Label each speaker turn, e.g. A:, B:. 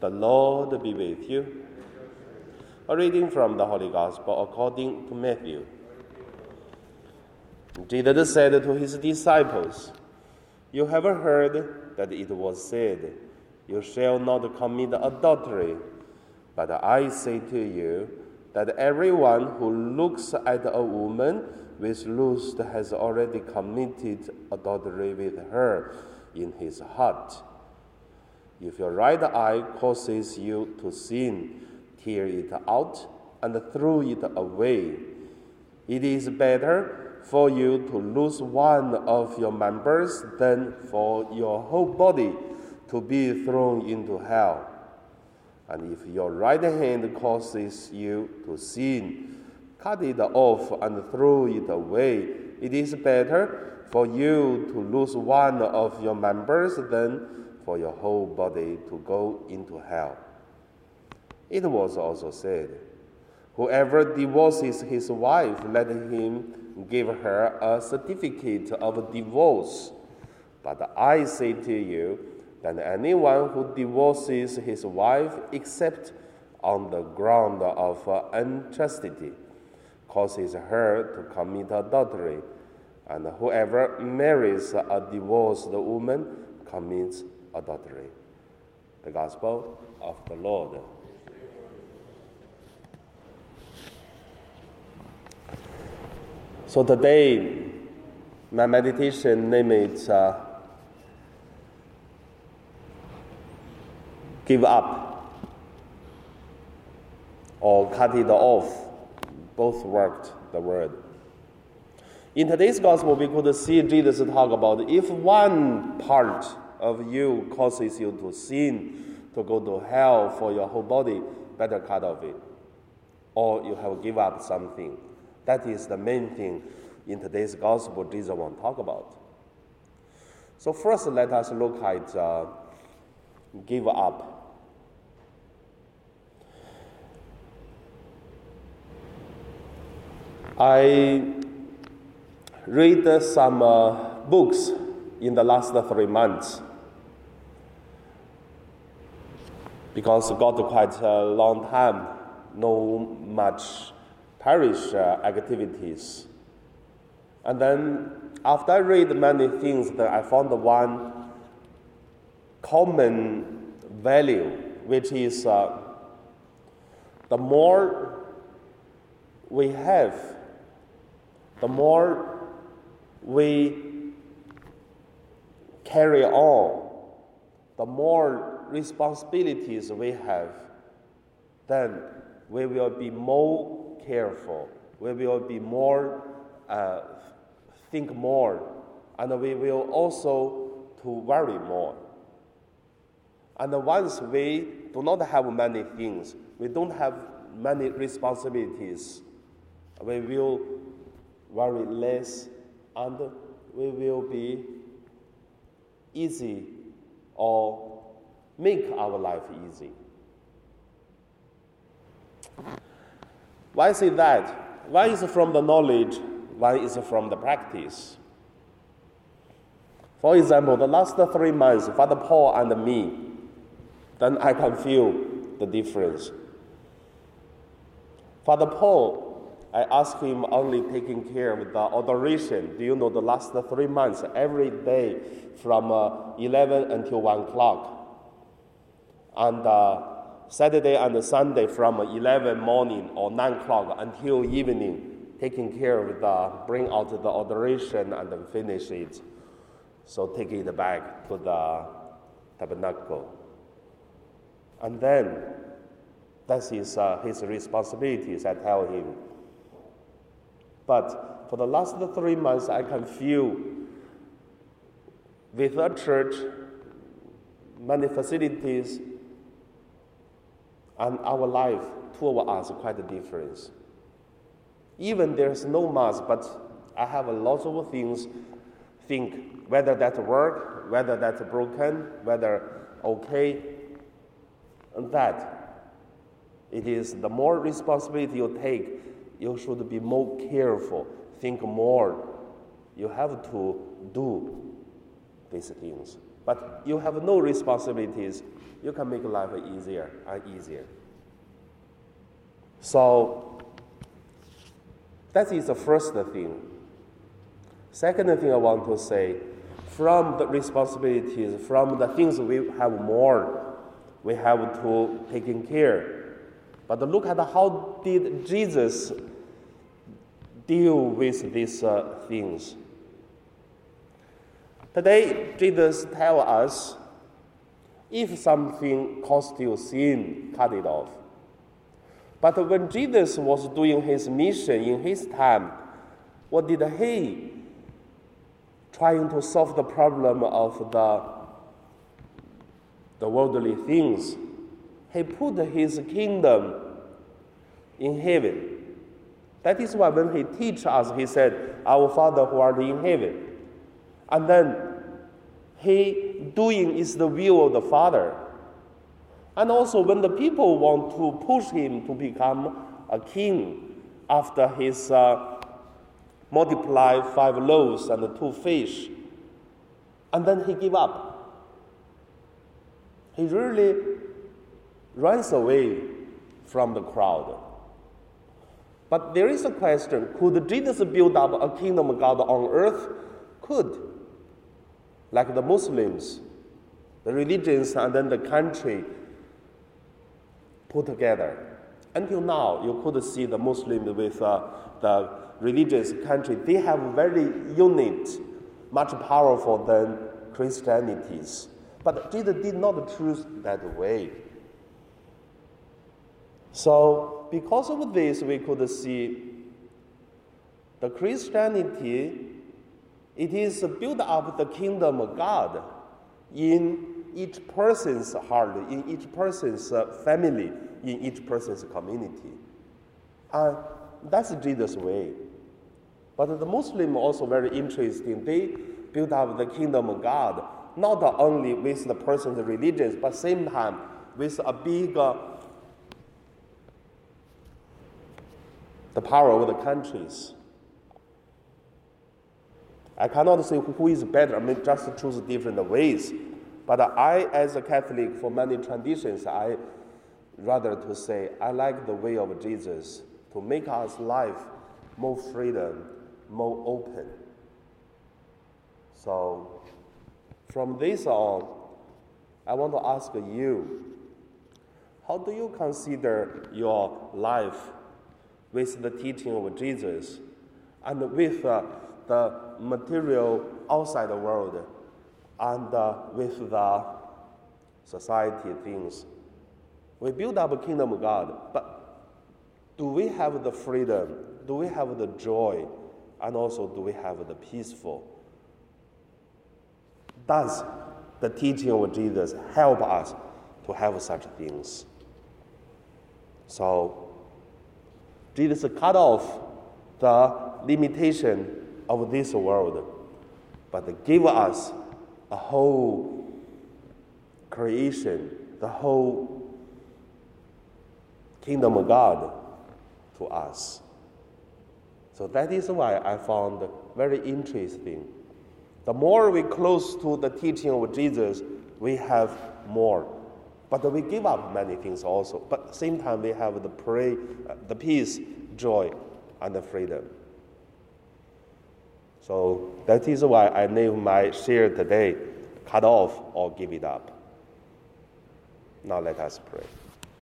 A: The Lord be with you. A reading from the Holy Gospel according to Matthew. Jesus said to his disciples, You have heard that it was said, You shall not commit adultery. But I say to you that everyone who looks at a woman with lust has already committed adultery with her in his heart. If your right eye causes you to sin, tear it out and throw it away. It is better for you to lose one of your members than for your whole body to be thrown into hell. And if your right hand causes you to sin, cut it off and throw it away. It is better for you to lose one of your members than for your whole body to go into hell. It was also said, Whoever divorces his wife, let him give her a certificate of divorce. But I say to you that anyone who divorces his wife except on the ground of unchastity causes her to commit adultery, and whoever marries a divorced woman commits adultery. The Gospel of the Lord. So today, my meditation name is uh, Give Up or Cut It Off. Both worked the word. In today's gospel, we could see Jesus talk about if one part of you causes you to sin, to go to hell for your whole body, better cut off it. Or you have to give up something. That is the main thing in today's gospel Jesus want to talk about. So first, let us look at uh, give up. I read some uh, books in the last three months because got quite a long time, no much parish uh, activities. And then after I read many things, that I found one common value, which is uh, the more we have, the more we carry on, the more responsibilities we have, then we will be more careful. We will be more, uh, think more, and we will also to worry more. And once we do not have many things, we don't have many responsibilities, we will worry less and we will be easy or make our life easy. Why say that? One is it from the knowledge, one is from the practice. For example, the last three months, Father Paul and me, then I can feel the difference. Father Paul I asked him only taking care of the adoration. Do you know the last three months, every day from uh, 11 until 1 o'clock? And uh, Saturday and Sunday from 11 morning or 9 o'clock until evening, taking care of the, bring out the adoration and then finish it. So take it back to the tabernacle. And then, that's his, uh, his responsibilities, I tell him. But for the last three months, I can feel with a church, many facilities, and our life, two of us, quite a difference. Even there's no mass, but I have a lot of things think whether that work, whether that's broken, whether okay, and that it is the more responsibility you take, you should be more careful, think more. You have to do these things. But you have no responsibilities, you can make life easier and easier. So, that is the first thing. Second thing I want to say from the responsibilities, from the things we have more, we have to taking care. But look at how did Jesus deal with these uh, things. Today, Jesus tell us, if something you sin, cut it off. But when Jesus was doing his mission in his time, what did he? Trying to solve the problem of the, the worldly things. He put his kingdom in heaven. That is why when he teach us, he said, Our Father who art in heaven. And then he doing is the will of the Father. And also, when the people want to push him to become a king after his uh, multiply five loaves and two fish, and then he give up. He really runs away from the crowd. But there is a question could Jesus build up a kingdom of God on earth? Could. Like the Muslims, the religions, and then the country put together. Until now, you could see the Muslims with uh, the religious country, they have very unit, much powerful than Christianities. But Jesus did not choose that way. So, because of this, we could see the Christianity, it is built up the kingdom of God in each person's heart, in each person's uh, family, in each person's community. And that's Jesus' way. But the Muslim also very interesting. They build up the kingdom of God, not only with the person's religions, but same time with a big uh, the power of the countries. I cannot say who is better, I mean, just choose different ways. But I, as a Catholic, for many traditions, I rather to say I like the way of Jesus to make us life more freedom, more open. So, from this on, I want to ask you, how do you consider your life with the teaching of Jesus and with uh, the material outside the world and uh, with the society things. We build up a kingdom of God, but do we have the freedom? Do we have the joy? And also, do we have the peaceful? Does the teaching of Jesus help us to have such things? So, Jesus cut off the limitation of this world, but give us a whole creation, the whole kingdom of God to us. So that is why I found very interesting. The more we close to the teaching of Jesus, we have more but we give up many things also. But same time, we have the pray, uh, the peace, joy, and the freedom. So that is why I name my share today, cut off or give it up. Now let us pray.